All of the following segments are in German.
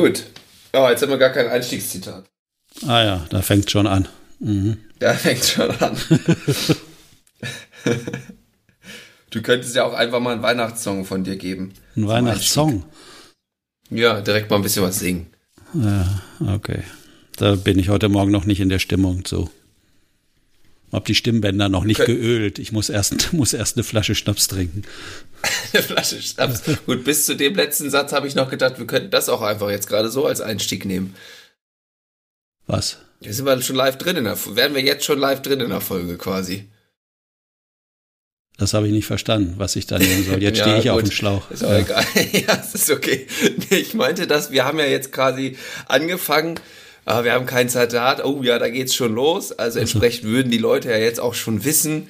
Gut. Oh, jetzt haben wir gar kein Einstiegszitat. Ah ja, da fängt schon an. Mhm. Da fängt schon an. du könntest ja auch einfach mal einen Weihnachtssong von dir geben. Ein Weihnachtssong? Ja, direkt mal ein bisschen was singen. Ja, okay. Da bin ich heute Morgen noch nicht in der Stimmung zu. Hab die Stimmbänder noch nicht Kön geölt. Ich muss erst, muss erst eine Flasche Schnaps trinken. eine Flasche Schnaps. Gut, bis zu dem letzten Satz habe ich noch gedacht, wir könnten das auch einfach jetzt gerade so als Einstieg nehmen. Was? Hier sind wir schon live drin in der Wären wir jetzt schon live drin in der Folge quasi. Das habe ich nicht verstanden, was ich da nehmen soll. Jetzt ja, stehe ich gut. auf dem Schlauch. Ist auch ja. egal. ja, es ist okay. Ich meinte das, wir haben ja jetzt quasi angefangen, aber wir haben kein Zitat. Oh ja, da geht's schon los. Also entsprechend würden die Leute ja jetzt auch schon wissen,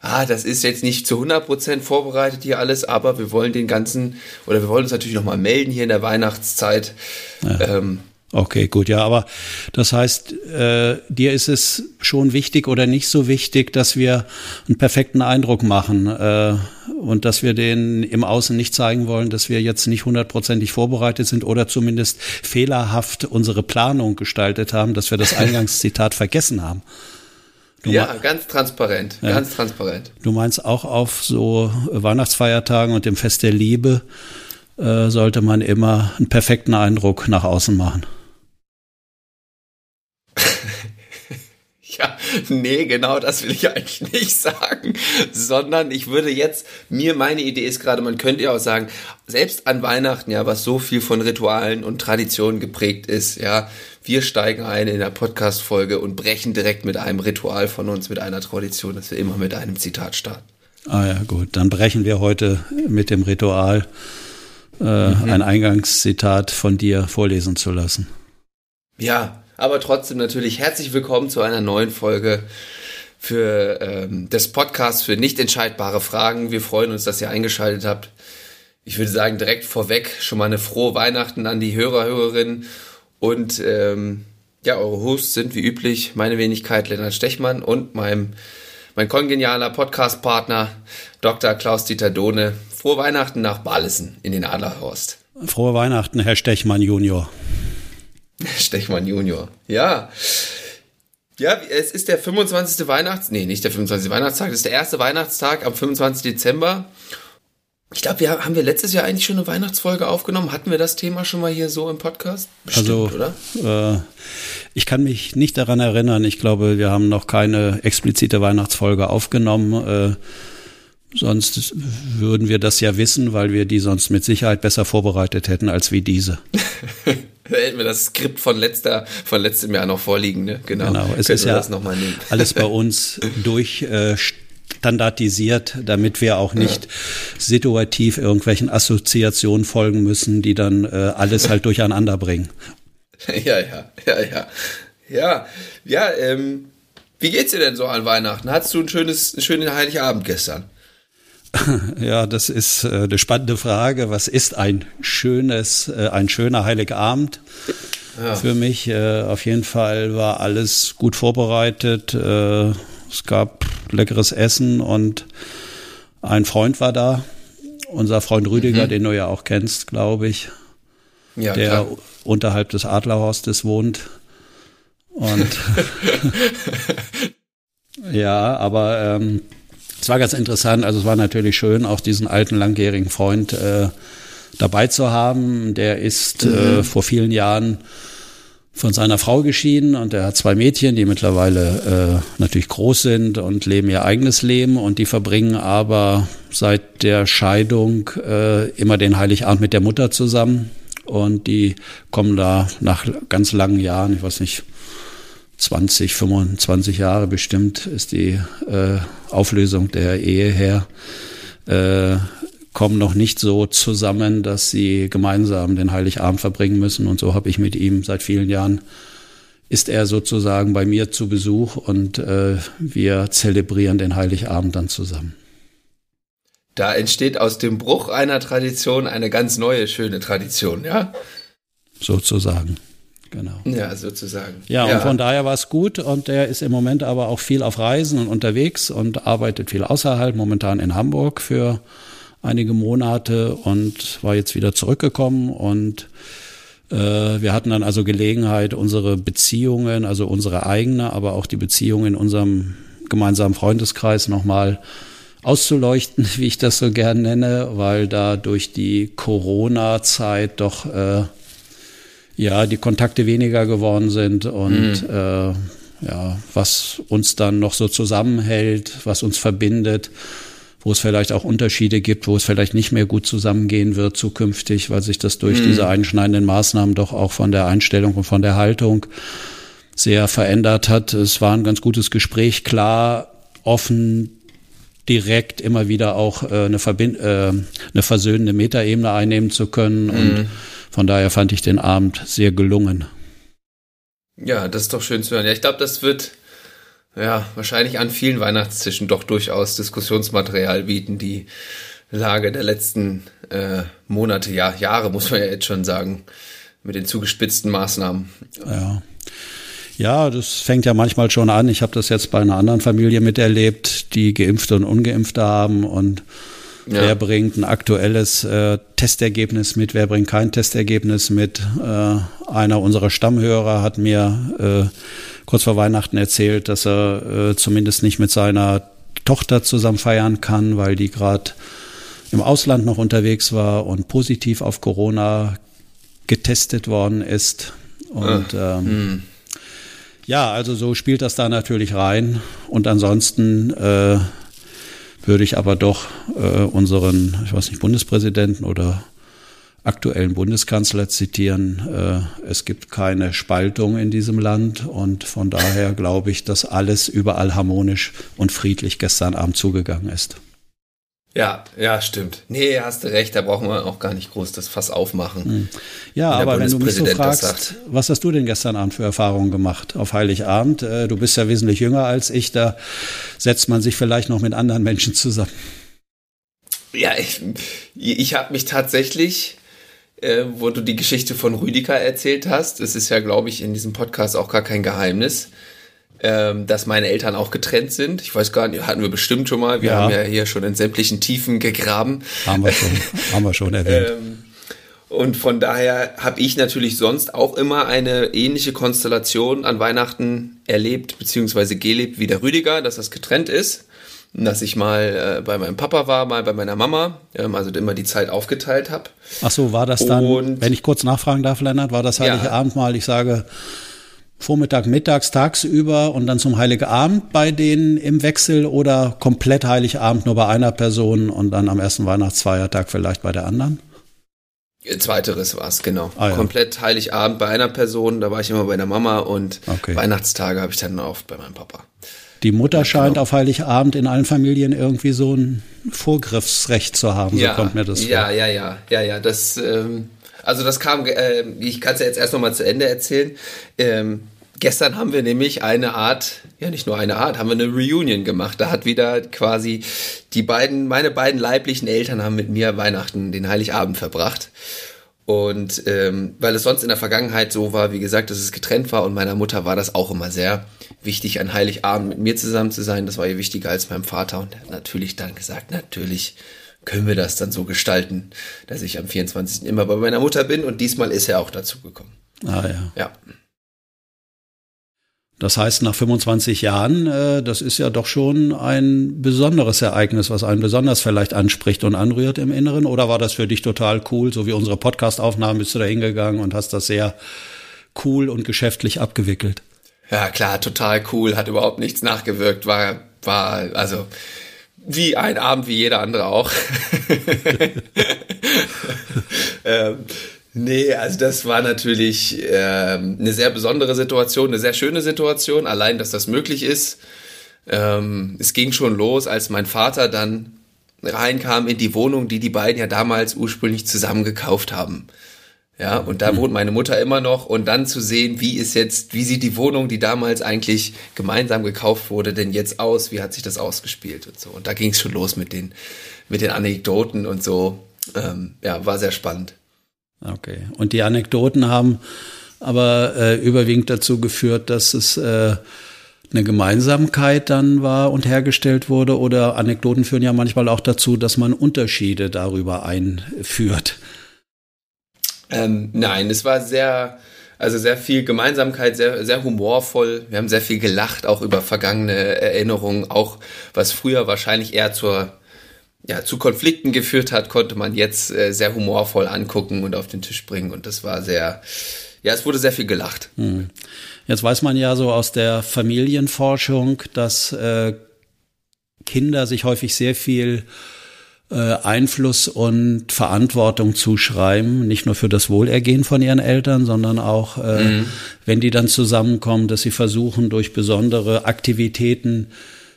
ah, das ist jetzt nicht zu 100% vorbereitet hier alles, aber wir wollen den ganzen, oder wir wollen uns natürlich nochmal melden hier in der Weihnachtszeit. Ja. Ähm, Okay, gut, ja, aber das heißt, äh, dir ist es schon wichtig oder nicht so wichtig, dass wir einen perfekten Eindruck machen äh, und dass wir den im Außen nicht zeigen wollen, dass wir jetzt nicht hundertprozentig vorbereitet sind oder zumindest fehlerhaft unsere Planung gestaltet haben, dass wir das Eingangszitat vergessen haben. Du ja, ganz transparent, ja. ganz transparent. Du meinst auch auf so Weihnachtsfeiertagen und dem Fest der Liebe äh, sollte man immer einen perfekten Eindruck nach außen machen. Ja, nee, genau das will ich eigentlich nicht sagen, sondern ich würde jetzt, mir meine Idee ist gerade, man könnte ja auch sagen, selbst an Weihnachten, ja, was so viel von Ritualen und Traditionen geprägt ist, ja, wir steigen ein in der Podcast-Folge und brechen direkt mit einem Ritual von uns, mit einer Tradition, dass wir immer mit einem Zitat starten. Ah ja, gut, dann brechen wir heute mit dem Ritual, äh, mhm. ein Eingangszitat von dir vorlesen zu lassen. Ja, aber trotzdem natürlich herzlich willkommen zu einer neuen Folge für ähm, des Podcasts für nicht entscheidbare Fragen. Wir freuen uns, dass ihr eingeschaltet habt. Ich würde sagen, direkt vorweg schon mal eine frohe Weihnachten an die Hörer, Hörerinnen. Und ähm, ja, eure Hosts sind wie üblich meine Wenigkeit Lennart Stechmann und mein, mein kongenialer Podcast-Partner Dr. Klaus-Dieter Dohne. Frohe Weihnachten nach Balesen in den Adlerhorst. Frohe Weihnachten, Herr Stechmann Junior. Stechmann Junior. Ja. Ja, es ist der 25. Weihnachts... Nee, nicht der 25. Weihnachtstag, das ist der erste Weihnachtstag am 25. Dezember. Ich glaube, wir haben wir letztes Jahr eigentlich schon eine Weihnachtsfolge aufgenommen. Hatten wir das Thema schon mal hier so im Podcast? Bestimmt, also, oder? Äh, ich kann mich nicht daran erinnern. Ich glaube, wir haben noch keine explizite Weihnachtsfolge aufgenommen. Äh, Sonst würden wir das ja wissen, weil wir die sonst mit Sicherheit besser vorbereitet hätten als wie diese. da hätten wir das Skript von letzter, von letztem Jahr noch vorliegen, ne? Genau. Genau, es ist ja alles bei uns durch äh, standardisiert, damit wir auch nicht ja. situativ irgendwelchen Assoziationen folgen müssen, die dann äh, alles halt durcheinander bringen. Ja, ja, ja, ja. Ja, ja, ähm, wie geht's dir denn so an Weihnachten? Hattest du ein schönes, einen schönen Heiligabend gestern? Ja, das ist äh, eine spannende Frage. Was ist ein schönes, äh, ein schöner Heiligabend? Ja. Für mich äh, auf jeden Fall war alles gut vorbereitet. Äh, es gab leckeres Essen und ein Freund war da. Unser Freund Rüdiger, mhm. den du ja auch kennst, glaube ich. Ja, der klar. unterhalb des Adlerhorstes wohnt. Und ja, aber ähm, es war ganz interessant. Also es war natürlich schön, auch diesen alten langjährigen Freund äh, dabei zu haben. Der ist äh, mhm. äh, vor vielen Jahren von seiner Frau geschieden und er hat zwei Mädchen, die mittlerweile äh, natürlich groß sind und leben ihr eigenes Leben und die verbringen aber seit der Scheidung äh, immer den Heiligabend mit der Mutter zusammen und die kommen da nach ganz langen Jahren, ich weiß nicht, 20, 25 Jahre bestimmt ist die äh, Auflösung der Ehe her, äh, kommen noch nicht so zusammen, dass sie gemeinsam den Heiligabend verbringen müssen. Und so habe ich mit ihm seit vielen Jahren, ist er sozusagen bei mir zu Besuch und äh, wir zelebrieren den Heiligabend dann zusammen. Da entsteht aus dem Bruch einer Tradition eine ganz neue, schöne Tradition, ja? Sozusagen. Genau. Ja, sozusagen. Ja, ja, und von daher war es gut und er ist im Moment aber auch viel auf Reisen und unterwegs und arbeitet viel außerhalb, momentan in Hamburg für einige Monate und war jetzt wieder zurückgekommen und Äh, wir hatten dann also Gelegenheit, unsere Beziehungen, also unsere eigene, aber auch die Beziehungen in unserem gemeinsamen Freundeskreis nochmal auszuleuchten, wie ich das so gern nenne, weil da durch die Corona-Zeit doch äh, ja die Kontakte weniger geworden sind und mhm. äh, ja, was uns dann noch so zusammenhält, was uns verbindet, wo es vielleicht auch Unterschiede gibt, wo es vielleicht nicht mehr gut zusammengehen wird zukünftig, weil sich das durch mhm. diese einschneidenden Maßnahmen doch auch von der Einstellung und von der Haltung sehr verändert hat. Es war ein ganz gutes Gespräch, klar, offen, direkt immer wieder auch äh, eine, Verbind äh, eine versöhnende Metaebene einnehmen zu können. Mhm. Und von daher fand ich den Abend sehr gelungen. Ja, das ist doch schön zu hören. Ja, ich glaube, das wird ja wahrscheinlich an vielen Weihnachtstischen doch durchaus Diskussionsmaterial bieten, die Lage der letzten äh, Monate, ja, Jahre, muss man ja jetzt schon sagen, mit den zugespitzten Maßnahmen. Ja. Ja, das fängt ja manchmal schon an. Ich habe das jetzt bei einer anderen Familie miterlebt, die Geimpfte und Ungeimpfte haben und ja. wer bringt ein aktuelles äh, Testergebnis mit, wer bringt kein Testergebnis mit. Äh, einer unserer Stammhörer hat mir äh, kurz vor Weihnachten erzählt, dass er äh, zumindest nicht mit seiner Tochter zusammen feiern kann, weil die gerade im Ausland noch unterwegs war und positiv auf Corona getestet worden ist. Und ah, ähm, hm. Ja, also so spielt das da natürlich rein. Und ansonsten äh, würde ich aber doch äh, unseren, ich weiß nicht, Bundespräsidenten oder aktuellen Bundeskanzler zitieren. Äh, es gibt keine Spaltung in diesem Land und von daher glaube ich, dass alles überall harmonisch und friedlich gestern Abend zugegangen ist. Ja, ja, stimmt. Nee, hast du recht, da brauchen wir auch gar nicht groß das Fass aufmachen. Hm. Ja, aber wenn du mich so fragst, was hast du denn gestern Abend für Erfahrungen gemacht auf Heiligabend? Äh, du bist ja wesentlich jünger als ich, da setzt man sich vielleicht noch mit anderen Menschen zusammen. Ja, ich, ich habe mich tatsächlich, äh, wo du die Geschichte von Rüdiger erzählt hast, es ist ja, glaube ich, in diesem Podcast auch gar kein Geheimnis, ähm, dass meine Eltern auch getrennt sind. Ich weiß gar nicht, hatten wir bestimmt schon mal. Wir ja. haben ja hier schon in sämtlichen Tiefen gegraben. Haben wir schon, haben wir schon erwähnt. Ähm, und von daher habe ich natürlich sonst auch immer eine ähnliche Konstellation an Weihnachten erlebt bzw. gelebt wie der Rüdiger, dass das getrennt ist. Dass ich mal äh, bei meinem Papa war, mal bei meiner Mama, ähm, also immer die Zeit aufgeteilt habe. Ach so, war das dann, Und, wenn ich kurz nachfragen darf, Lennart, war das Heilige ja. Abend mal, ich sage, Vormittag, mittags, tagsüber und dann zum Heiligabend bei denen im Wechsel oder komplett Heiligabend nur bei einer Person und dann am ersten Weihnachtsfeiertag vielleicht bei der anderen? Zweiteres war es, genau. Ah, ja. Komplett Heiligabend bei einer Person, da war ich immer bei der Mama und okay. Weihnachtstage habe ich dann oft bei meinem Papa. Die Mutter scheint genau. auf Heiligabend in allen Familien irgendwie so ein Vorgriffsrecht zu haben, ja, so kommt mir das vor. Ja, ja, ja, ja, ja, das ähm, also das kam, äh, ich kann es ja jetzt erst nochmal zu Ende erzählen. Ähm, gestern haben wir nämlich eine Art, ja nicht nur eine Art, haben wir eine Reunion gemacht. Da hat wieder quasi die beiden, meine beiden leiblichen Eltern haben mit mir Weihnachten, den Heiligabend verbracht. Und ähm, weil es sonst in der Vergangenheit so war, wie gesagt, dass es getrennt war und meiner Mutter war das auch immer sehr wichtig, an Heiligabend mit mir zusammen zu sein. Das war ihr wichtiger als meinem Vater und er hat natürlich dann gesagt, natürlich können wir das dann so gestalten, dass ich am 24. immer bei meiner Mutter bin und diesmal ist er auch dazu gekommen. Ah ja. Ja. Das heißt, nach 25 Jahren, äh, das ist ja doch schon ein besonderes Ereignis, was einen besonders vielleicht anspricht und anrührt im Inneren. Oder war das für dich total cool, so wie unsere Podcast-Aufnahmen, bist du da hingegangen und hast das sehr cool und geschäftlich abgewickelt? Ja, klar, total cool, hat überhaupt nichts nachgewirkt, war, war, also, wie ein Abend wie jeder andere auch. ähm, nee, also das war natürlich ähm, eine sehr besondere Situation, eine sehr schöne Situation, allein, dass das möglich ist. Ähm, es ging schon los, als mein Vater dann reinkam in die Wohnung, die die beiden ja damals ursprünglich zusammen gekauft haben. Ja, und da mhm. wohnt meine Mutter immer noch und dann zu sehen, wie ist jetzt, wie sieht die Wohnung, die damals eigentlich gemeinsam gekauft wurde, denn jetzt aus, wie hat sich das ausgespielt und so. Und da ging es schon los mit den, mit den Anekdoten und so. Ähm, ja, war sehr spannend. Okay. Und die Anekdoten haben aber äh, überwiegend dazu geführt, dass es äh, eine Gemeinsamkeit dann war und hergestellt wurde oder Anekdoten führen ja manchmal auch dazu, dass man Unterschiede darüber einführt. Ähm, nein, es war sehr, also sehr viel Gemeinsamkeit, sehr, sehr humorvoll. Wir haben sehr viel gelacht, auch über vergangene Erinnerungen, auch was früher wahrscheinlich eher zur, ja, zu Konflikten geführt hat, konnte man jetzt äh, sehr humorvoll angucken und auf den Tisch bringen. Und das war sehr, ja, es wurde sehr viel gelacht. Hm. Jetzt weiß man ja so aus der Familienforschung, dass äh, Kinder sich häufig sehr viel Einfluss und Verantwortung zuschreiben, nicht nur für das Wohlergehen von ihren Eltern, sondern auch, äh, mhm. wenn die dann zusammenkommen, dass sie versuchen, durch besondere Aktivitäten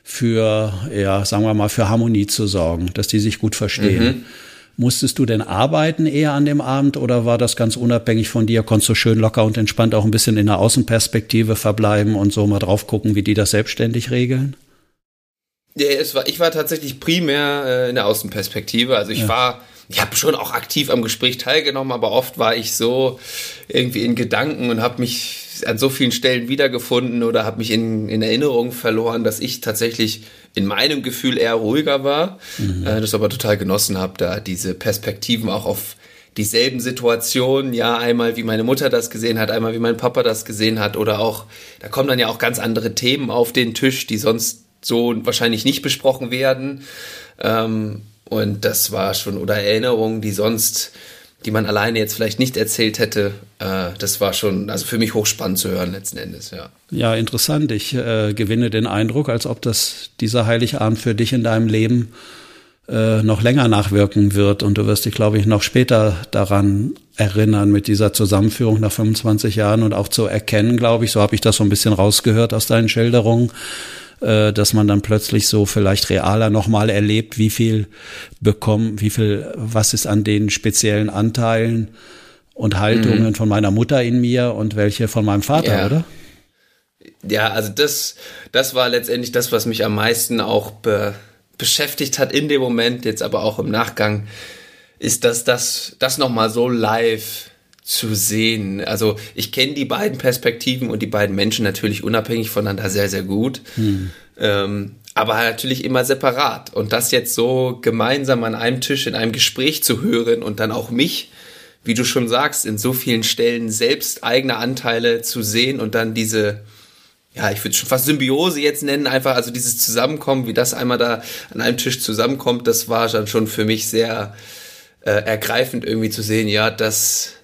für, ja, sagen wir mal, für Harmonie zu sorgen, dass die sich gut verstehen. Mhm. Musstest du denn arbeiten eher an dem Abend oder war das ganz unabhängig von dir? Konntest du schön locker und entspannt auch ein bisschen in der Außenperspektive verbleiben und so mal drauf gucken, wie die das selbstständig regeln? Ja, es war, ich war tatsächlich primär äh, in der Außenperspektive. Also ich ja. war, ich habe schon auch aktiv am Gespräch teilgenommen, aber oft war ich so irgendwie in Gedanken und habe mich an so vielen Stellen wiedergefunden oder habe mich in, in Erinnerungen verloren, dass ich tatsächlich in meinem Gefühl eher ruhiger war, mhm. äh, das aber total genossen habe, da diese Perspektiven auch auf dieselben Situationen, ja, einmal wie meine Mutter das gesehen hat, einmal wie mein Papa das gesehen hat oder auch, da kommen dann ja auch ganz andere Themen auf den Tisch, die sonst so wahrscheinlich nicht besprochen werden. Ähm, und das war schon, oder Erinnerungen, die sonst, die man alleine jetzt vielleicht nicht erzählt hätte, äh, das war schon, also für mich hochspannend zu hören letzten Endes, ja. Ja, interessant. Ich äh, gewinne den Eindruck, als ob das dieser Heiligabend für dich in deinem Leben äh, noch länger nachwirken wird und du wirst dich, glaube ich, noch später daran erinnern mit dieser Zusammenführung nach 25 Jahren und auch zu erkennen, glaube ich, so habe ich das so ein bisschen rausgehört aus deinen Schilderungen, äh, dass man dann plötzlich so vielleicht realer nochmal erlebt, wie viel bekommen, wie viel, was ist an den speziellen Anteilen und Haltungen mhm. von meiner Mutter in mir und welche von meinem Vater, ja. oder? Ja, also das, das war letztendlich das, was mich am meisten auch be beschäftigt hat in dem Moment, jetzt aber auch im Nachgang, ist, dass das, das nochmal so live zu sehen. Also ich kenne die beiden Perspektiven und die beiden Menschen natürlich unabhängig voneinander sehr, sehr gut. Hm. Ähm, aber natürlich immer separat. Und das jetzt so gemeinsam an einem Tisch in einem Gespräch zu hören und dann auch mich, wie du schon sagst, in so vielen Stellen selbst eigene Anteile zu sehen und dann diese, ja, ich würde schon fast Symbiose jetzt nennen, einfach, also dieses Zusammenkommen, wie das einmal da an einem Tisch zusammenkommt, das war dann schon für mich sehr äh, ergreifend irgendwie zu sehen, ja, das,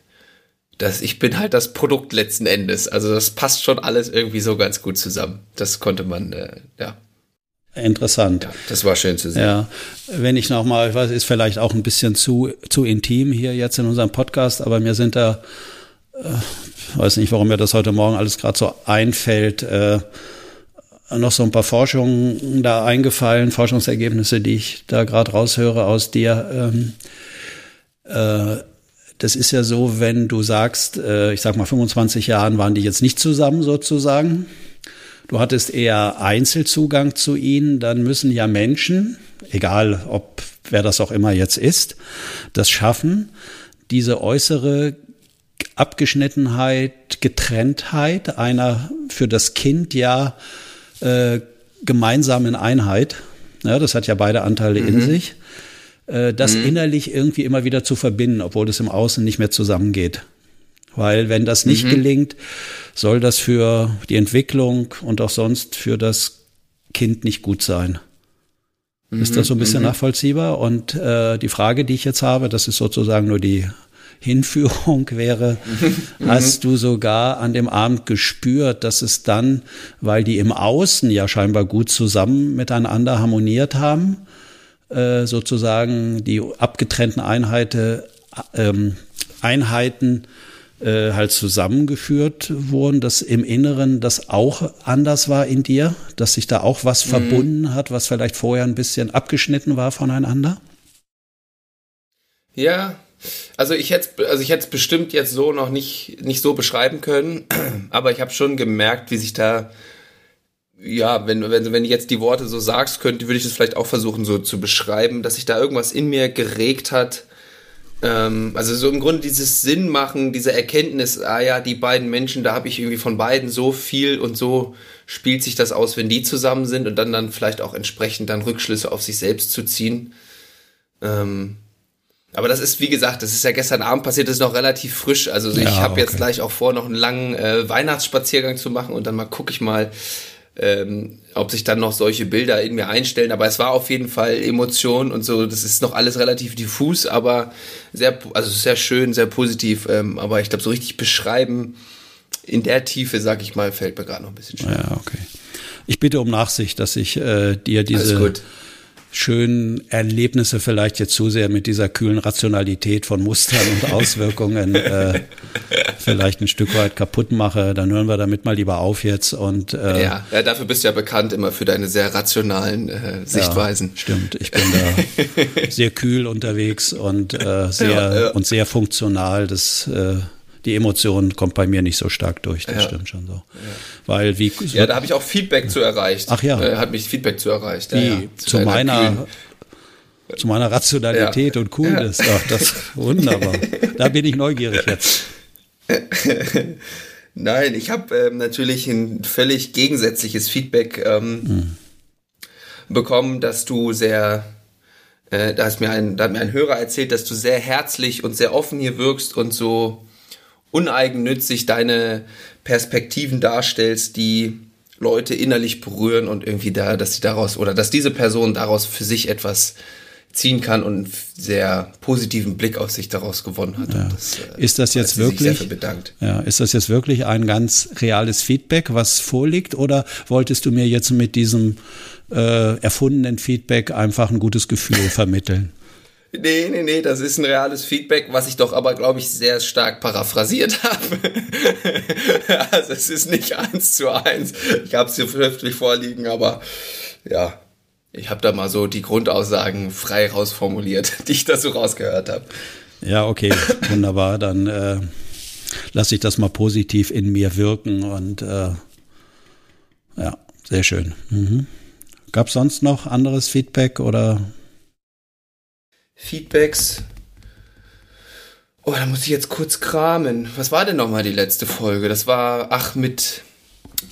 das, ich bin halt das Produkt letzten Endes. Also das passt schon alles irgendwie so ganz gut zusammen. Das konnte man, äh, ja. Interessant. Ja, das war schön zu sehen. Ja, wenn ich nochmal, ich weiß, ist vielleicht auch ein bisschen zu, zu intim hier jetzt in unserem Podcast, aber mir sind da, äh, weiß nicht, warum mir das heute Morgen alles gerade so einfällt, äh, noch so ein paar Forschungen da eingefallen, Forschungsergebnisse, die ich da gerade raushöre aus dir. Ähm, äh, das ist ja so, wenn du sagst, äh, ich sag mal 25 Jahren waren die jetzt nicht zusammen sozusagen. Du hattest eher Einzelzugang zu ihnen, dann müssen ja Menschen, egal ob wer das auch immer jetzt ist, das schaffen, diese äußere Abgeschnittenheit, Getrenntheit einer für das Kind ja äh, gemeinsamen Einheit. Ja, das hat ja beide Anteile mhm. in sich äh, das mhm. innerlich irgendwie immer wieder zu verbinden, obwohl es im Außen nicht mehr zusammengeht. Weil wenn das nicht mhm. gelingt, soll das für die Entwicklung und auch sonst für das Kind nicht gut sein. Mhm. Ist das so ein bisschen mhm. nachvollziehbar? Und äh, die Frage, die ich jetzt habe, das ist sozusagen nur die Hinführung wäre, mhm. hast du sogar an dem Abend gespürt, dass es dann, weil die im Außen ja scheinbar gut zusammen miteinander harmoniert haben, äh, sozusagen die abgetrennten Einheiten, ähm, Einheiten äh, halt zusammengeführt wurden, dass im Inneren das auch anders war in dir, dass sich da auch was mhm. verbunden hat, was vielleicht vorher ein bisschen abgeschnitten war voneinander? Ja, also ich hätte also ich hätte es bestimmt jetzt so noch nicht nicht so beschreiben können, aber ich habe schon gemerkt, wie sich da ja, wenn, wenn, wenn du jetzt die Worte so sagst, könnte, würde ich das vielleicht auch versuchen so zu beschreiben, dass sich da irgendwas in mir geregt hat. Ähm, also so im Grunde dieses Sinn machen, diese Erkenntnis, ah ja, die beiden Menschen, da habe ich irgendwie von beiden so viel und so spielt sich das aus, wenn die zusammen sind und dann dann vielleicht auch entsprechend dann Rückschlüsse auf sich selbst zu ziehen. Ähm, aber das ist, wie gesagt, das ist ja gestern Abend passiert, das ist noch relativ frisch. Also ich Ja, habe okay. jetzt gleich auch vor, noch einen langen äh, Weihnachtsspaziergang zu machen und dann mal gucke ich mal, ähm, ob sich dann noch solche Bilder in mir einstellen. Aber es war auf jeden Fall Emotion und so. Das ist noch alles relativ diffus, aber sehr, also sehr schön, sehr positiv. Ähm, aber ich glaube, so richtig beschreiben in der Tiefe, sag ich mal, fällt mir gerade noch ein bisschen schwer. Ja, okay. Ich bitte um Nachsicht, dass ich äh, dir Alles diese gut. Schönen Erlebnisse vielleicht jetzt zu sehr mit dieser kühlen Rationalität von Mustern und Auswirkungen äh, vielleicht ein Stück weit kaputt mache. Dann hören wir damit mal lieber auf jetzt und äh, Ja, ja, dafür bist du ja bekannt immer für deine sehr rationalen äh, Sichtweisen. Ja, stimmt, ich bin da sehr kühl unterwegs und äh, sehr Ja, und sehr funktional. Das äh, die Emotion kommt bei mir nicht so stark durch. Das Ja. stimmt schon so, weil wie Ja, da habe ich auch Feedback zu erreicht. Ach ja. Äh, hat mich Feedback zu erreicht. wie ja, ja. zu deiner meiner zu meiner Rationalität Ja. und Coolness. Ach, das wunderbar. Da bin ich neugierig jetzt. Nein, ich habe ähm, natürlich ein völlig gegensätzliches Feedback ähm, bekommen, dass du sehr, äh, da, hast mir ein, da hat mir ein Hörer erzählt, dass du sehr herzlich und sehr offen hier wirkst und so uneigennützig deine Perspektiven darstellst, die Leute innerlich berühren und irgendwie da, dass sie daraus oder dass diese Person daraus für sich etwas ziehen kann und einen sehr positiven Blick auf sich daraus gewonnen hat. Und das, äh, Ist das jetzt wirklich? Ja, ist das jetzt wirklich ein ganz reales Feedback, was vorliegt, oder wolltest du mir jetzt mit diesem äh, erfundenen Feedback einfach ein gutes Gefühl vermitteln? Nee, nee, nee, das ist ein reales Feedback, was ich doch aber, glaube ich, sehr stark paraphrasiert habe. also es ist nicht eins zu eins. Ich habe es hier schriftlich vorliegen, aber ja, ich habe da mal so die Grundaussagen frei rausformuliert, die ich da so rausgehört habe. Ja, okay, wunderbar. Dann äh, lasse ich das mal positiv in mir wirken und äh, ja, sehr schön. Mhm. Gab es sonst noch anderes Feedback oder? Feedbacks. Oh, da muss ich jetzt kurz kramen. Was war denn nochmal die letzte Folge? Das war, ach, mit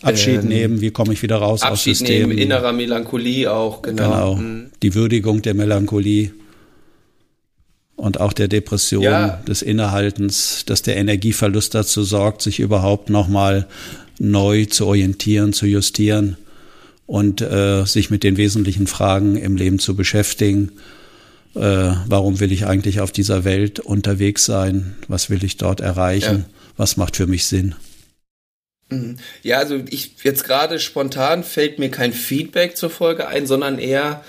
Abschied Ähm, nehmen, wie komme ich wieder raus aus Abschied Systemen? nehmen, innerer Melancholie auch, genau. Genau. Mhm. Die Würdigung der Melancholie und auch der Depression, Ja. des Innehaltens, dass der Energieverlust dazu sorgt, sich überhaupt nochmal neu zu orientieren, zu justieren und äh, sich mit den wesentlichen Fragen im Leben zu beschäftigen. Äh, warum will ich eigentlich auf dieser Welt unterwegs sein? Was will ich dort erreichen? Was macht für mich Sinn? Ja, also ich jetzt gerade spontan fällt mir kein Feedback zur Folge ein, sondern eher,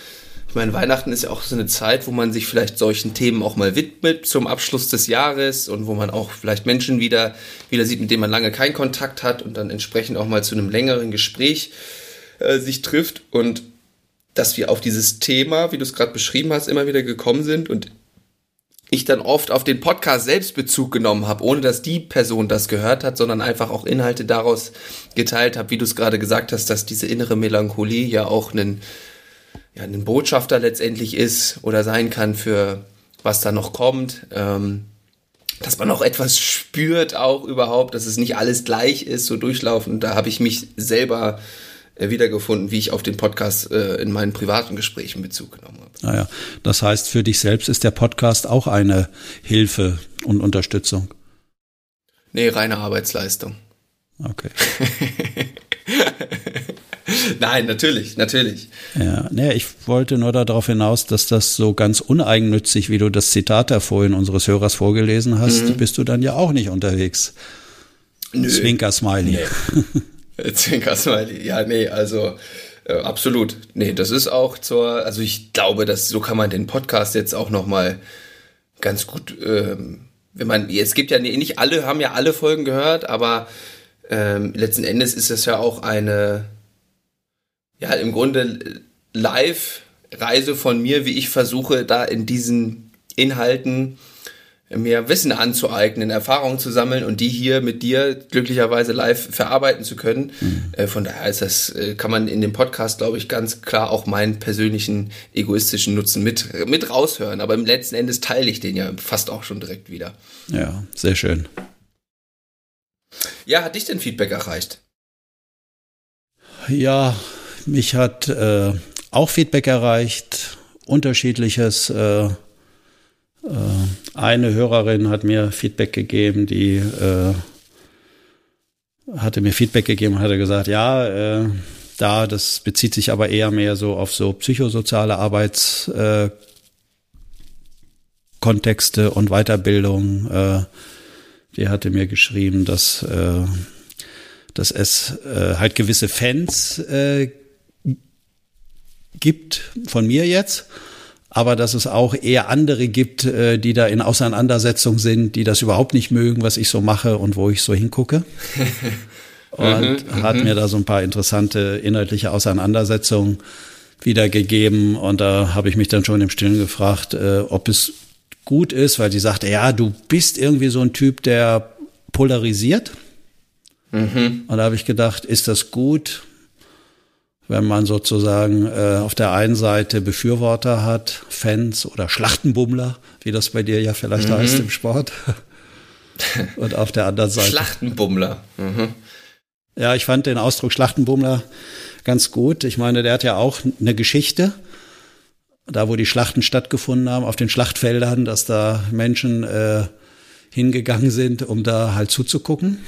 ich meine, Weihnachten ist ja auch so eine Zeit, wo man sich vielleicht solchen Themen auch mal widmet zum Abschluss des Jahres und wo man auch vielleicht Menschen wieder, wieder sieht, mit denen man lange keinen Kontakt hat und dann entsprechend auch mal zu einem längeren Gespräch äh, sich trifft und dass wir auf dieses Thema, wie du es gerade beschrieben hast, immer wieder gekommen sind und ich dann oft auf den Podcast selbst Bezug genommen habe, ohne dass die Person das gehört hat, sondern einfach auch Inhalte daraus geteilt habe, wie du es gerade gesagt hast, dass diese innere Melancholie ja auch ein, ja, ein Botschafter letztendlich ist oder sein kann für was da noch kommt. Ähm, dass man auch etwas spürt auch überhaupt, dass es nicht alles gleich ist, so durchlaufend. Da habe ich mich selber wiedergefunden, wie ich auf den Podcast äh, in meinen privaten Gesprächen Bezug genommen habe. Naja, das heißt, für dich selbst ist der Podcast auch eine Hilfe und Unterstützung. Nee, reine Arbeitsleistung. Okay. Nein, natürlich, natürlich. Ja, nee, ich wollte nur darauf hinaus, dass das so ganz uneigennützig, wie du das Zitat da vorhin unseres Hörers vorgelesen hast, bist du dann ja auch nicht unterwegs. Nö. Zwinker Smiley. Nee. Zwinker Smiley. Ja, nee, also äh, absolut. Nee, das ist auch zur, also ich glaube, dass so kann man den Podcast jetzt auch noch mal ganz gut, ähm, wenn man, es gibt ja nicht alle, haben ja alle Folgen gehört, aber ähm, letzten Endes ist es ja auch eine, ja, im Grunde Live-Reise von mir, wie ich versuche, da in diesen Inhalten mir Wissen anzueignen, Erfahrungen zu sammeln und die hier mit dir glücklicherweise live verarbeiten zu können. Äh, von daher ist das, äh, kann man in dem Podcast, glaube ich, ganz klar auch meinen persönlichen egoistischen Nutzen mit, mit raushören. Aber im letzten Endes teile ich den ja fast auch schon direkt wieder. Ja, sehr schön. Ja, hat dich denn Feedback erreicht? Ja, mich hat äh, auch Feedback erreicht, unterschiedliches. Äh, eine Hörerin hat mir Feedback gegeben, die äh, hatte mir Feedback gegeben und hatte gesagt, ja, äh, da, das bezieht sich aber eher mehr so auf so psychosoziale Arbeitskontexte äh, und Weiterbildung. Äh, die hatte mir geschrieben, dass, äh, dass es äh, halt gewisse Fans äh, gibt von mir jetzt, aber dass es auch eher andere gibt, äh, die da in Auseinandersetzung sind, die das überhaupt nicht mögen, was ich so mache und wo ich so hingucke. und mhm, hat mhm. mir da so ein paar interessante inhaltliche Auseinandersetzungen wiedergegeben. Und da habe ich mich dann schon im Stillen gefragt, äh, ob es gut ist, weil sie sagte, ja, du bist irgendwie so ein Typ, der polarisiert. Mhm. Und da habe ich gedacht, ist das gut, wenn man sozusagen äh, auf der einen Seite Befürworter hat, Fans oder Schlachtenbummler, wie das bei dir ja vielleicht mhm. heißt im Sport. Und auf der anderen Seite. Schlachtenbummler. Mhm. Ja, ich fand den Ausdruck Schlachtenbummler ganz gut. Ich meine, der hat ja auch eine Geschichte. Da, wo die Schlachten stattgefunden haben, auf den Schlachtfeldern, dass da Menschen äh, hingegangen sind, um da halt zuzugucken.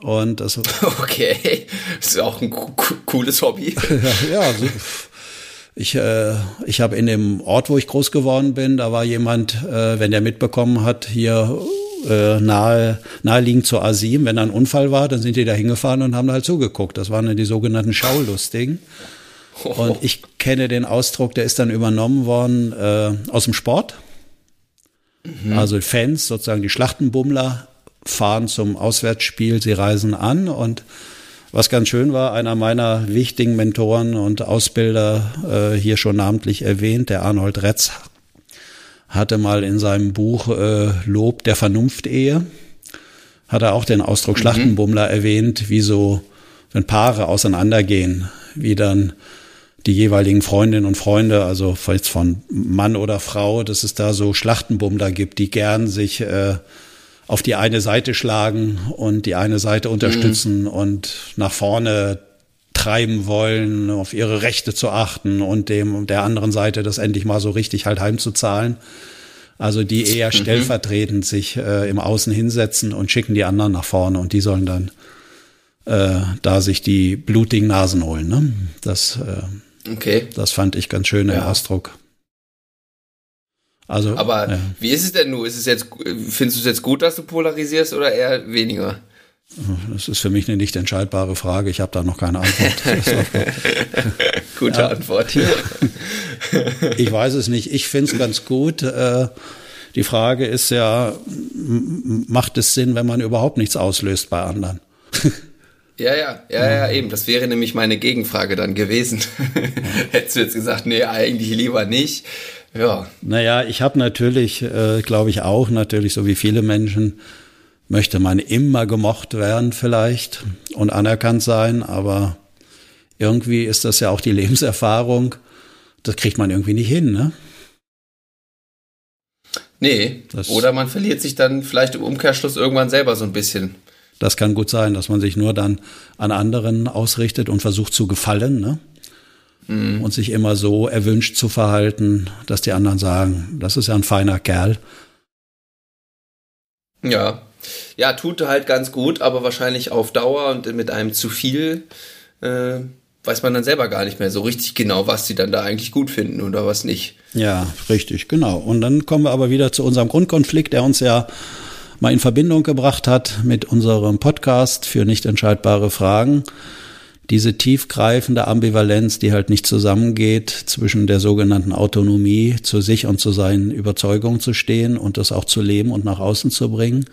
Und das okay, das ist auch ein cooles Hobby. ja, ja so, ich, äh, ich habe in dem Ort, wo ich groß geworden bin, da war jemand, äh, wenn der mitbekommen hat, hier äh, nahe, naheliegend zur A7, wenn da ein Unfall war, dann sind die da hingefahren und haben da halt zugeguckt. Das waren die sogenannten Schaulustigen. Und ich kenne den Ausdruck, der ist dann übernommen worden äh, aus dem Sport. Mhm. Also Fans, sozusagen die Schlachtenbummler, fahren zum Auswärtsspiel, sie reisen an und was ganz schön war, einer meiner wichtigen Mentoren und Ausbilder, äh, hier schon namentlich erwähnt, der Arnold Retz, hatte mal in seinem Buch äh, Lob der Vernunft-Ehe, hat er auch den Ausdruck mhm. Schlachtenbummler erwähnt, wie so, wenn Paare auseinandergehen, wie dann die jeweiligen Freundinnen und Freunde, also jetzt von Mann oder Frau, dass es da so Schlachtenbummler gibt, die gern sich äh, auf die eine Seite schlagen und die eine Seite unterstützen mhm. und nach vorne treiben wollen, auf ihre Rechte zu achten und dem der anderen Seite das endlich mal so richtig halt heimzuzahlen. Also die eher mhm. stellvertretend sich äh, im Außen hinsetzen und schicken die anderen nach vorne und die sollen dann äh, da sich die blutigen Nasen holen. Ne? Das, äh, okay. das fand ich ganz schön ja. im Ausdruck. Also, Aber ja. wie ist es denn nun? Ist es jetzt, findest du es jetzt gut, dass du polarisierst oder eher weniger? Das ist für mich eine nicht entscheidbare Frage. Ich habe da noch keine Antwort. Gute ja. Antwort. ich weiß es nicht. Ich finde es ganz gut. Äh, die Frage ist ja, macht es Sinn, wenn man überhaupt nichts auslöst bei anderen? Ja, ja, ja, ja, eben. Das wäre nämlich meine Gegenfrage dann gewesen. Hättest du jetzt gesagt, nee, eigentlich lieber nicht. Ja. Naja, ich habe natürlich, äh, glaube ich auch, natürlich so wie viele Menschen, möchte man immer gemocht werden vielleicht und anerkannt sein, aber irgendwie ist das ja auch die Lebenserfahrung. Das kriegt man irgendwie nicht hin, ne? Nee. Das Oder man verliert sich dann vielleicht im Umkehrschluss irgendwann selber so ein bisschen. Das kann gut sein, dass man sich nur dann an anderen ausrichtet und versucht zu gefallen, ne? Mhm. Und sich immer so erwünscht zu verhalten, dass die anderen sagen, das ist ja ein feiner Kerl. Ja, ja, tut halt ganz gut, aber wahrscheinlich auf Dauer und mit einem zu viel äh, weiß man dann selber gar nicht mehr so richtig genau, was sie dann da eigentlich gut finden oder was nicht. Ja, richtig, genau. Und dann kommen wir aber wieder zu unserem Grundkonflikt, der uns ja mal in Verbindung gebracht hat mit unserem Podcast für nicht entscheidbare Fragen. Diese tiefgreifende Ambivalenz, die halt nicht zusammengeht zwischen der sogenannten Autonomie, zu sich und zu seinen Überzeugungen zu stehen und das auch zu leben und nach außen zu bringen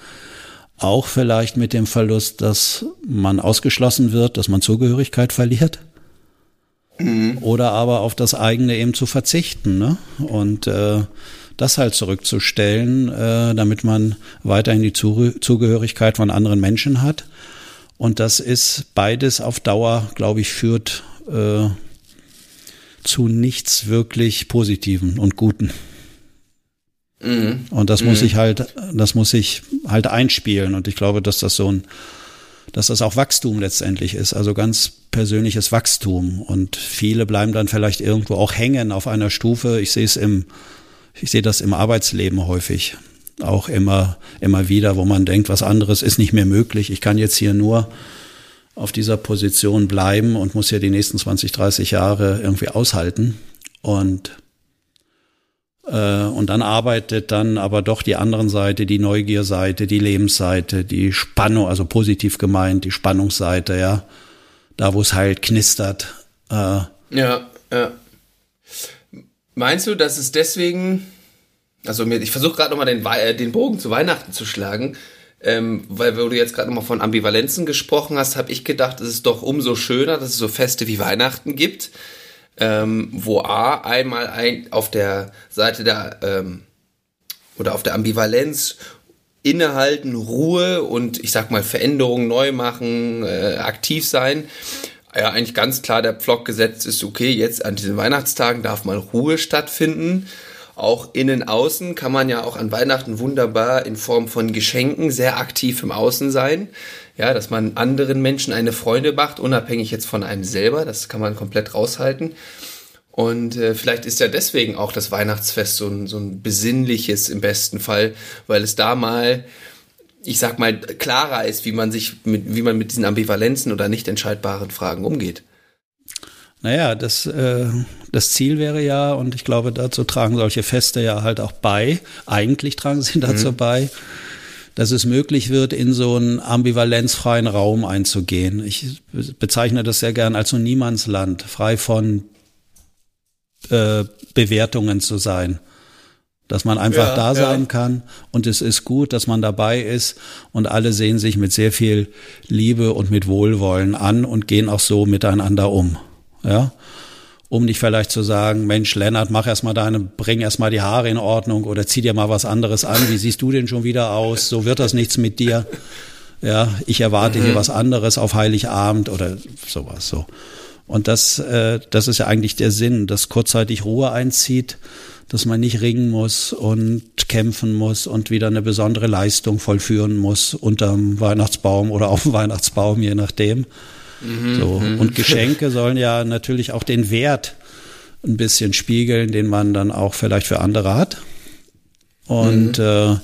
auch vielleicht mit dem Verlust, dass man ausgeschlossen wird, dass man Zugehörigkeit verliert. Mhm. Oder aber auf das eigene eben zu verzichten. Ne? Und äh, das halt zurückzustellen, äh, damit man weiterhin die Zugehörigkeit von anderen Menschen hat. Und das ist beides auf Dauer, glaube ich, führt äh, zu nichts wirklich Positiven und Guten. Mhm. Und das mhm. muss ich halt, das muss ich halt einspielen. Und ich glaube, dass das so ein, dass das auch Wachstum letztendlich ist, also ganz persönliches Wachstum. Und viele bleiben dann vielleicht irgendwo auch hängen auf einer Stufe. Ich sehe es im, Ich sehe das im Arbeitsleben häufig auch immer, immer wieder, wo man denkt, was anderes ist nicht mehr möglich. Ich kann jetzt hier nur auf dieser Position bleiben und muss ja die nächsten 20, 30 Jahre irgendwie aushalten. Und, äh, und dann arbeitet dann aber doch die anderen Seite, die Neugierseite, die Lebensseite, die Spannung, also positiv gemeint, die Spannungsseite, ja. Da, wo es halt knistert. Äh, ja, ja. Meinst du, dass es deswegen, also ich versuche gerade nochmal den, äh, den Bogen zu Weihnachten zu schlagen, ähm, weil wo du jetzt gerade nochmal von Ambivalenzen gesprochen hast, habe ich gedacht, es ist doch umso schöner, dass es so Feste wie Weihnachten gibt, ähm, wo A einmal ein, auf der Seite der ähm, oder auf der Ambivalenz innehalten, Ruhe und ich sag mal Veränderungen neu machen, äh, aktiv sein. Ja, eigentlich ganz klar der Pflock gesetzt ist, okay, jetzt an diesen Weihnachtstagen darf mal Ruhe stattfinden auch innen, außen kann man ja auch an Weihnachten wunderbar in Form von Geschenken sehr aktiv im Außen sein. Ja, dass man anderen Menschen eine Freude macht, unabhängig jetzt von einem selber. Das kann man komplett raushalten. Und äh, vielleicht ist ja deswegen auch das Weihnachtsfest so ein, so ein besinnliches im besten Fall, weil es da mal, ich sag mal, klarer ist, wie man sich mit, wie man mit diesen Ambivalenzen oder nicht entscheidbaren Fragen umgeht. Naja, das, äh, das Ziel wäre ja, und ich glaube, dazu tragen solche Feste ja halt auch bei, eigentlich tragen sie dazu mhm. bei, dass es möglich wird, in so einen ambivalenzfreien Raum einzugehen. Ich bezeichne das sehr gern als so Niemandsland, frei von äh, Bewertungen zu sein. Dass man einfach ja, da sein ja. kann und es ist gut, dass man dabei ist und alle sehen sich mit sehr viel Liebe und mit Wohlwollen an und gehen auch so miteinander um ja, um nicht vielleicht zu sagen, Mensch, Lennart, mach erstmal deine, bring erstmal die Haare in Ordnung oder zieh dir mal was anderes an. Wie siehst du denn schon wieder aus? So wird das nichts mit dir. Ja, ich erwarte mhm. hier was anderes auf Heiligabend oder sowas, so. Und das, äh, das ist ja eigentlich der Sinn, dass kurzzeitig Ruhe einzieht, dass man nicht ringen muss und kämpfen muss und wieder eine besondere Leistung vollführen muss unterm Weihnachtsbaum oder auf dem Weihnachtsbaum, je nachdem. Mhm, so. Mhm. Und Geschenke sollen ja natürlich auch den Wert ein bisschen spiegeln, den man dann auch vielleicht für andere hat. Und mhm. äh,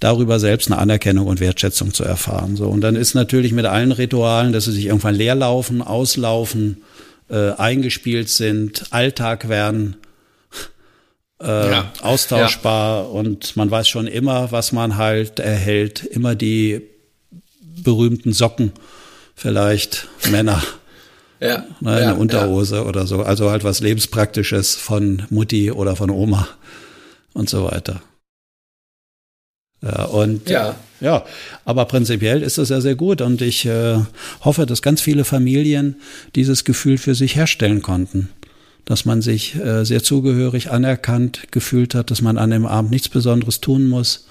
darüber selbst eine Anerkennung und Wertschätzung zu erfahren. So. Und dann ist natürlich mit allen Ritualen, dass sie sich irgendwann leerlaufen, auslaufen, äh, eingespielt sind, Alltag werden, äh, ja. austauschbar ja. und man weiß schon immer, was man halt erhält, immer die berühmten Socken vielleicht Männer. Ja, ne, eine ja, Unterhose ja. oder so. Also halt was Lebenspraktisches von Mutti oder von Oma und so weiter. Ja, und ja. ja, aber prinzipiell ist das ja sehr gut und ich äh, hoffe, dass ganz viele Familien dieses Gefühl für sich herstellen konnten. Dass man sich äh, sehr zugehörig anerkannt gefühlt hat, dass man an dem Abend nichts Besonderes tun muss,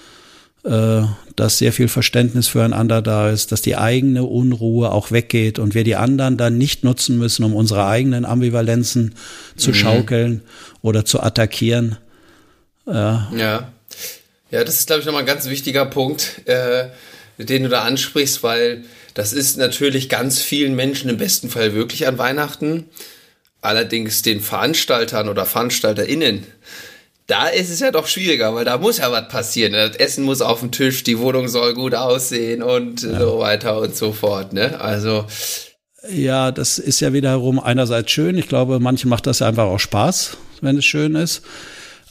äh, dass sehr viel Verständnis füreinander da ist, dass die eigene Unruhe auch weggeht und wir die anderen dann nicht nutzen müssen, um unsere eigenen Ambivalenzen zu mhm. schaukeln oder zu attackieren. Ja. ja. Ja, das ist, glaube ich, nochmal ein ganz wichtiger Punkt, äh, den du da ansprichst, weil das ist natürlich ganz vielen Menschen im besten Fall wirklich an Weihnachten. Allerdings den Veranstaltern oder VeranstalterInnen da ist es ja doch schwieriger, weil da muss ja was passieren. Das Essen muss auf dem Tisch, die Wohnung soll gut aussehen und ja. so weiter und so fort. Ne? Also ja, das ist ja wiederum einerseits schön. Ich glaube, manche macht das ja einfach auch Spaß, wenn es schön ist.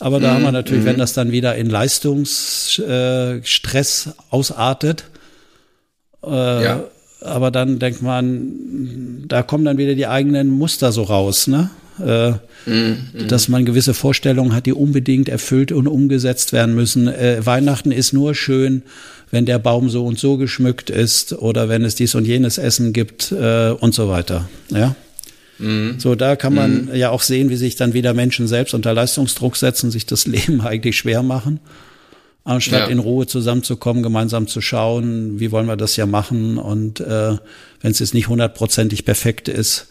Aber da mm, haben wir natürlich, mm. wenn das dann wieder in Leistungsstress äh, ausartet, äh, ja. aber dann denkt man, da kommen dann wieder die eigenen Muster so raus, ne? Äh, mhm. dass man gewisse Vorstellungen hat, die unbedingt erfüllt und umgesetzt werden müssen. Äh, Weihnachten ist nur schön, wenn der Baum so und so geschmückt ist oder wenn es dies und jenes Essen gibt äh, und so weiter. Ja. Mhm. So, da kann man mhm. ja auch sehen, wie sich dann wieder Menschen selbst unter Leistungsdruck setzen, sich das Leben eigentlich schwer machen, anstatt ja. in Ruhe zusammenzukommen, gemeinsam zu schauen, wie wollen wir das ja machen und äh, wenn es jetzt nicht hundertprozentig perfekt ist,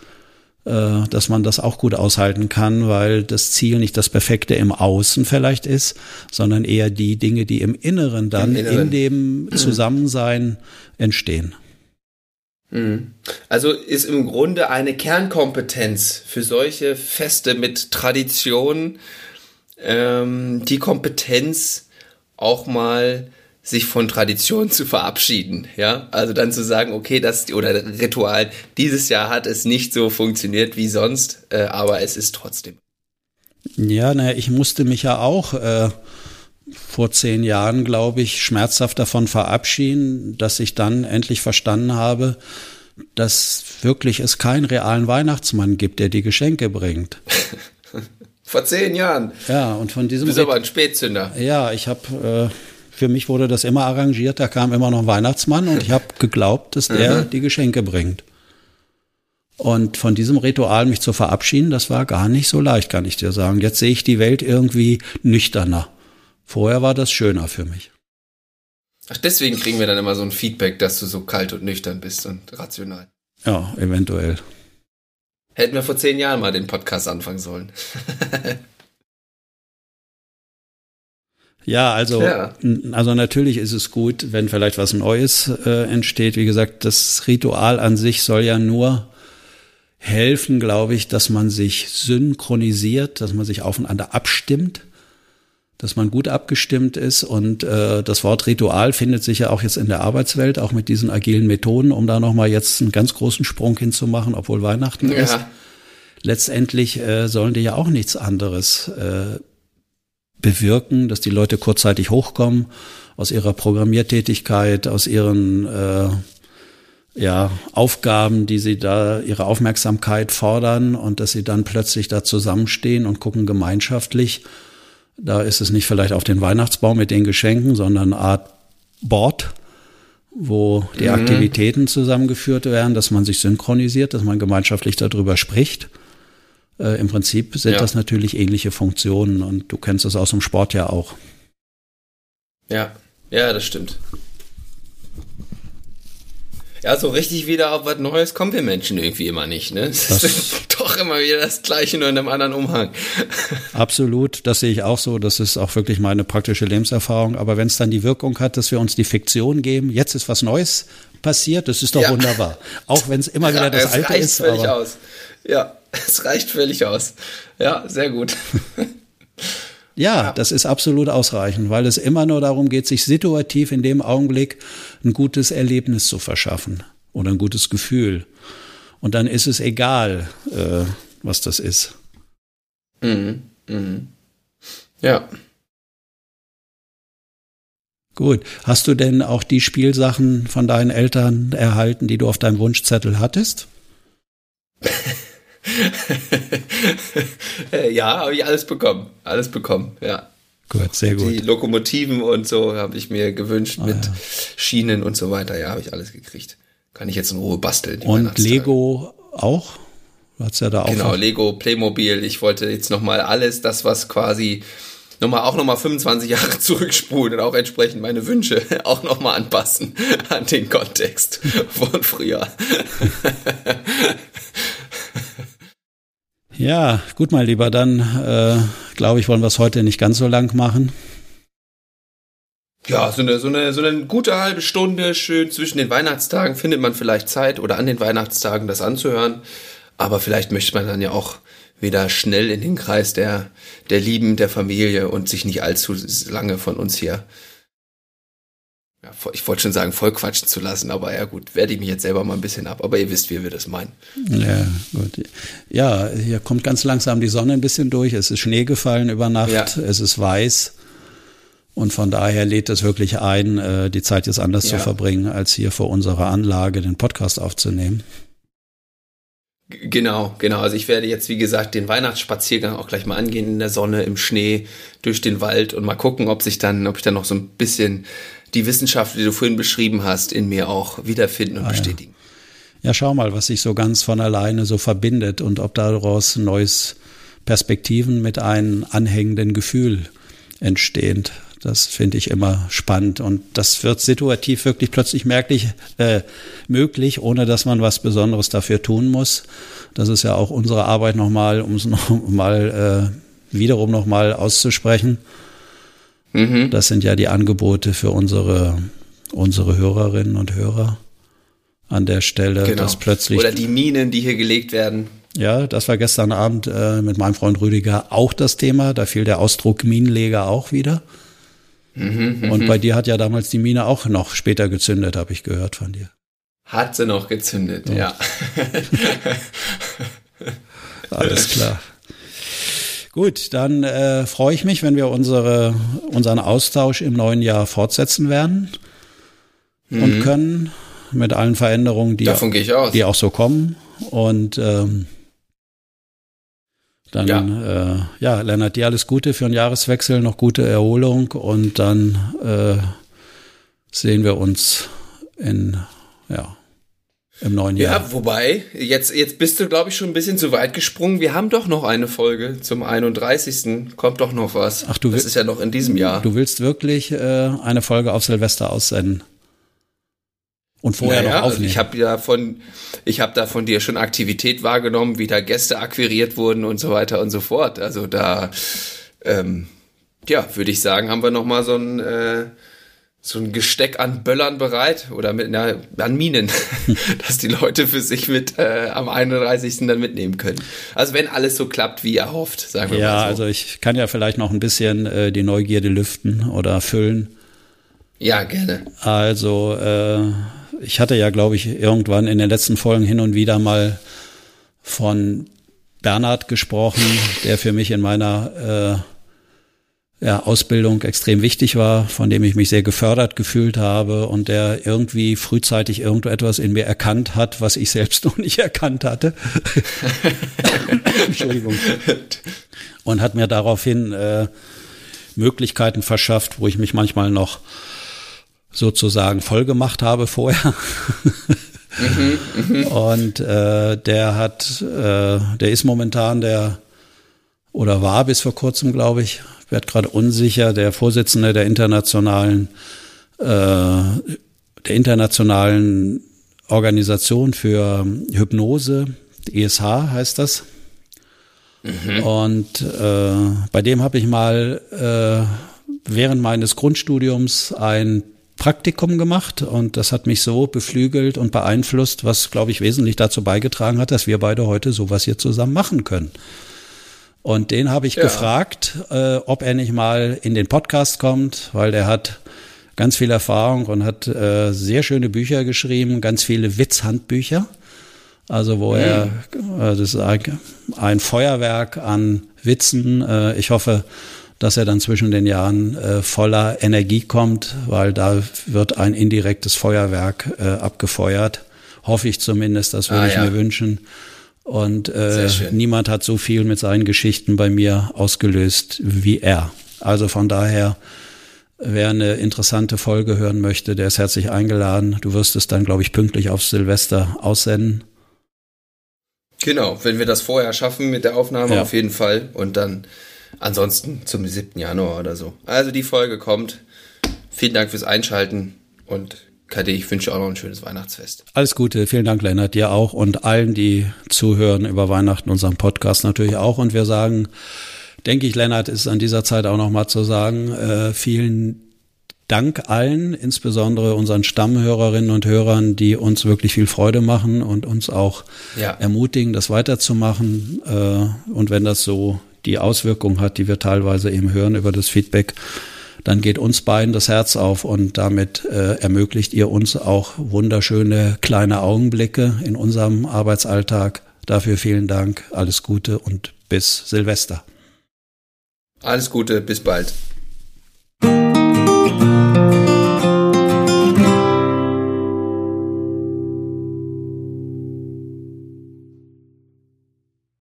dass man das auch gut aushalten kann, weil das Ziel nicht das Perfekte im Außen vielleicht ist, sondern eher die Dinge, die im Inneren dann Im Inneren. in dem Zusammensein entstehen. Mhm. Also ist im Grunde eine Kernkompetenz für solche Feste mit Tradition ähm, die Kompetenz auch mal sich von Tradition zu verabschieden, ja, also dann zu sagen, okay, das oder Ritual dieses Jahr hat es nicht so funktioniert wie sonst, äh, aber es ist trotzdem. Ja, naja, ich musste mich ja auch äh, vor zehn Jahren, glaube ich, schmerzhaft davon verabschieden, dass ich dann endlich verstanden habe, dass wirklich es keinen realen Weihnachtsmann gibt, der die Geschenke bringt. Vor zehn Jahren. Ja, und von diesem. Du bist aber ein Spätzünder. Ja, ich habe. Äh, für mich wurde das immer arrangiert, da kam immer noch ein Weihnachtsmann und ich habe geglaubt, dass der mhm. die Geschenke bringt. Und von diesem Ritual mich zu verabschieden, das war gar nicht so leicht, kann ich dir sagen. Jetzt sehe ich die Welt irgendwie nüchterner. Vorher war das schöner für mich. Ach, deswegen kriegen wir dann immer so ein Feedback, dass du so kalt und nüchtern bist und rational. Ja, eventuell. Hätten wir vor zehn Jahren mal den Podcast anfangen sollen. ja, also, ja. also natürlich ist es gut, wenn vielleicht was Neues äh, entsteht. Wie gesagt, das Ritual an sich soll ja nur helfen, glaube ich, dass man sich synchronisiert, dass man sich aufeinander abstimmt dass man gut abgestimmt ist. Und äh, das Wort Ritual findet sich ja auch jetzt in der Arbeitswelt, auch mit diesen agilen Methoden, um da nochmal jetzt einen ganz großen Sprung hinzumachen, obwohl Weihnachten ja. ist. Letztendlich äh, sollen die ja auch nichts anderes äh, bewirken, dass die Leute kurzzeitig hochkommen aus ihrer Programmiertätigkeit, aus ihren äh, ja, Aufgaben, die sie da ihre Aufmerksamkeit fordern und dass sie dann plötzlich da zusammenstehen und gucken gemeinschaftlich da ist es nicht vielleicht auf den Weihnachtsbaum mit den Geschenken, sondern eine Art Board, wo die mhm. Aktivitäten zusammengeführt werden, dass man sich synchronisiert, dass man gemeinschaftlich darüber spricht. Äh, Im Prinzip sind ja. das natürlich ähnliche Funktionen und du kennst das aus dem Sport ja auch. Ja, ja, das stimmt. Ja, so richtig wieder auf was Neues kommen wir Menschen irgendwie immer nicht, ne? Es ist doch immer wieder das Gleiche, nur in einem anderen Umhang. Absolut, das sehe ich auch so. Das ist auch wirklich meine praktische Lebenserfahrung. Aber wenn es dann die Wirkung hat, dass wir uns die Fiktion geben, jetzt ist was Neues passiert, das ist doch ja. wunderbar. Auch wenn es immer wieder ja, das Alte ist. Aber aus. Ja, es reicht völlig aus. Ja, sehr gut. Ja, das ist absolut ausreichend, weil es immer nur darum geht, sich situativ in dem Augenblick ein gutes Erlebnis zu verschaffen oder ein gutes Gefühl. Und dann ist es egal, äh, was das ist. Mhm. Mhm. Ja. Gut. Hast du denn auch die Spielsachen von deinen Eltern erhalten, die du auf deinem Wunschzettel hattest? ja, habe ich alles bekommen. Alles bekommen, ja. Gut, sehr gut. Die Lokomotiven und so habe ich mir gewünscht ah, mit ja. Schienen und so weiter. Ja, habe ich alles gekriegt. Kann ich jetzt in Ruhe basteln. Und Lego auch? Hat's ja da auch. Genau, Lego, Playmobil. Ich wollte jetzt nochmal alles, das was quasi nochmal auch nochmal 25 Jahre zurückspulen und auch entsprechend meine Wünsche auch nochmal anpassen an den Kontext von früher. Ja, gut, mein Lieber, dann äh, glaube ich, wollen wir es heute nicht ganz so lang machen. Ja, so eine, so, eine, so eine gute halbe Stunde schön zwischen den Weihnachtstagen findet man vielleicht Zeit oder an den Weihnachtstagen das anzuhören. Aber vielleicht möchte man dann ja auch wieder schnell in den Kreis der, der Lieben, der Familie und sich nicht allzu lange von uns hier ja, ich wollte schon sagen, voll quatschen zu lassen, aber ja gut, werde ich mich jetzt selber mal ein bisschen ab. Aber ihr wisst, wie wir das meinen. Ja, gut. Ja, hier kommt ganz langsam die Sonne ein bisschen durch. Es ist Schnee gefallen über Nacht, ja. es ist weiß. Und von daher lädt es wirklich ein, äh, die Zeit jetzt anders ja. zu verbringen, als hier vor unserer Anlage den Podcast aufzunehmen. Genau, genau. Also ich werde jetzt, wie gesagt, den Weihnachtsspaziergang auch gleich mal angehen in der Sonne, im Schnee, durch den Wald und mal gucken, ob sich dann, ob ich dann noch so ein bisschen die Wissenschaft, die du vorhin beschrieben hast, in mir auch wiederfinden und ah, bestätigen. Ja. ja, schau mal, was sich so ganz von alleine so verbindet und ob daraus neues Perspektiven mit einem anhängenden Gefühl entstehen. Das finde ich immer spannend und das wird situativ wirklich plötzlich merklich äh, möglich, ohne dass man was Besonderes dafür tun muss. Das ist ja auch unsere Arbeit nochmal, um es nochmal äh, wiederum nochmal auszusprechen. Mhm. Das sind ja die Angebote für unsere, unsere Hörerinnen und Hörer an der Stelle, genau. dass plötzlich. Oder die Minen, die hier gelegt werden. Ja, das war gestern Abend äh, mit meinem Freund Rüdiger auch das Thema. Da fiel der Ausdruck Minenleger auch wieder. Mhm, Und bei dir hat ja damals die Mine auch noch später gezündet, habe ich gehört von dir. Hat sie noch gezündet, ja. ja. Alles klar. Gut, dann äh, freue ich mich, wenn wir unsere, unseren Austausch im neuen Jahr fortsetzen werden mhm. und können mit allen Veränderungen, die, die auch so kommen. Und ähm, dann, ja. Äh, ja, Lennart, dir alles Gute für den Jahreswechsel, noch gute Erholung und dann äh, sehen wir uns in, ja, im neuen Jahr. Ja, wobei, jetzt, jetzt bist du, glaube ich, schon ein bisschen zu weit gesprungen. Wir haben doch noch eine Folge zum 31. Kommt doch noch was. Ach, du Das ist ja noch in diesem Jahr. Du willst wirklich äh, eine Folge auf Silvester aussenden? und vorher naja, noch aufnehmen. Also ich habe ja von, ich habe da von dir schon Aktivität wahrgenommen, wie da Gäste akquiriert wurden und so weiter und so fort. Also da, ähm, ja, würde ich sagen, haben wir noch mal so ein äh, so ein Gesteck an Böllern bereit oder mit na, an Minen, dass die Leute für sich mit äh, am 31. dann mitnehmen können. Also wenn alles so klappt wie erhofft, sagen wir ja, mal so. Ja, also ich kann ja vielleicht noch ein bisschen äh, die Neugierde lüften oder füllen. Ja, gerne. Also äh, ich hatte ja, glaube ich, irgendwann in den letzten Folgen hin und wieder mal von Bernhard gesprochen, der für mich in meiner äh, ja, Ausbildung extrem wichtig war, von dem ich mich sehr gefördert gefühlt habe und der irgendwie frühzeitig irgendetwas in mir erkannt hat, was ich selbst noch nicht erkannt hatte. Entschuldigung. Und hat mir daraufhin äh, Möglichkeiten verschafft, wo ich mich manchmal noch sozusagen voll gemacht habe vorher. mhm, und äh, der hat, äh, der ist momentan der oder war bis vor kurzem, glaube ich, wird gerade unsicher, der Vorsitzende der internationalen äh, der internationalen Organisation für Hypnose, ESH heißt das. Mhm. Und äh, bei dem habe ich mal äh, während meines Grundstudiums ein Praktikum gemacht und das hat mich so beflügelt und beeinflusst, was, glaube ich, wesentlich dazu beigetragen hat, dass wir beide heute sowas hier zusammen machen können. Und den habe ich ja. gefragt, äh, ob er nicht mal in den Podcast kommt, weil der hat ganz viel Erfahrung und hat äh, sehr schöne Bücher geschrieben, ganz viele Witzhandbücher. Also wo er, mhm. äh, das ist ein, ein Feuerwerk an Witzen. Äh, ich hoffe, dass er dann zwischen den Jahren äh, voller Energie kommt, weil da wird ein indirektes Feuerwerk äh, abgefeuert. Hoffe ich zumindest, das würde ah, ich ja. mir wünschen. Und äh, niemand hat so viel mit seinen Geschichten bei mir ausgelöst wie er. Also von daher, wer eine interessante Folge hören möchte, der ist herzlich eingeladen. Du wirst es dann, glaube ich, pünktlich auf Silvester aussenden. Genau, wenn wir das vorher schaffen mit der Aufnahme ja. auf jeden Fall. Und dann Ansonsten zum 7. Januar oder so. Also die Folge kommt. Vielen Dank fürs Einschalten und KD, ich wünsche auch noch ein schönes Weihnachtsfest. Alles Gute, vielen Dank, Lennart, dir auch und allen, die zuhören über Weihnachten, unserem Podcast natürlich auch. Und wir sagen, denke ich, Lennart, ist an dieser Zeit auch nochmal zu sagen, äh, vielen Dank allen, insbesondere unseren Stammhörerinnen und Hörern, die uns wirklich viel Freude machen und uns auch ja. ermutigen, das weiterzumachen. Äh, und wenn das so die Auswirkung hat, die wir teilweise eben hören über das Feedback, dann geht uns beiden das Herz auf und damit äh, ermöglicht ihr uns auch wunderschöne kleine Augenblicke in unserem Arbeitsalltag. Dafür vielen Dank, alles Gute und bis Silvester. Alles Gute, bis bald.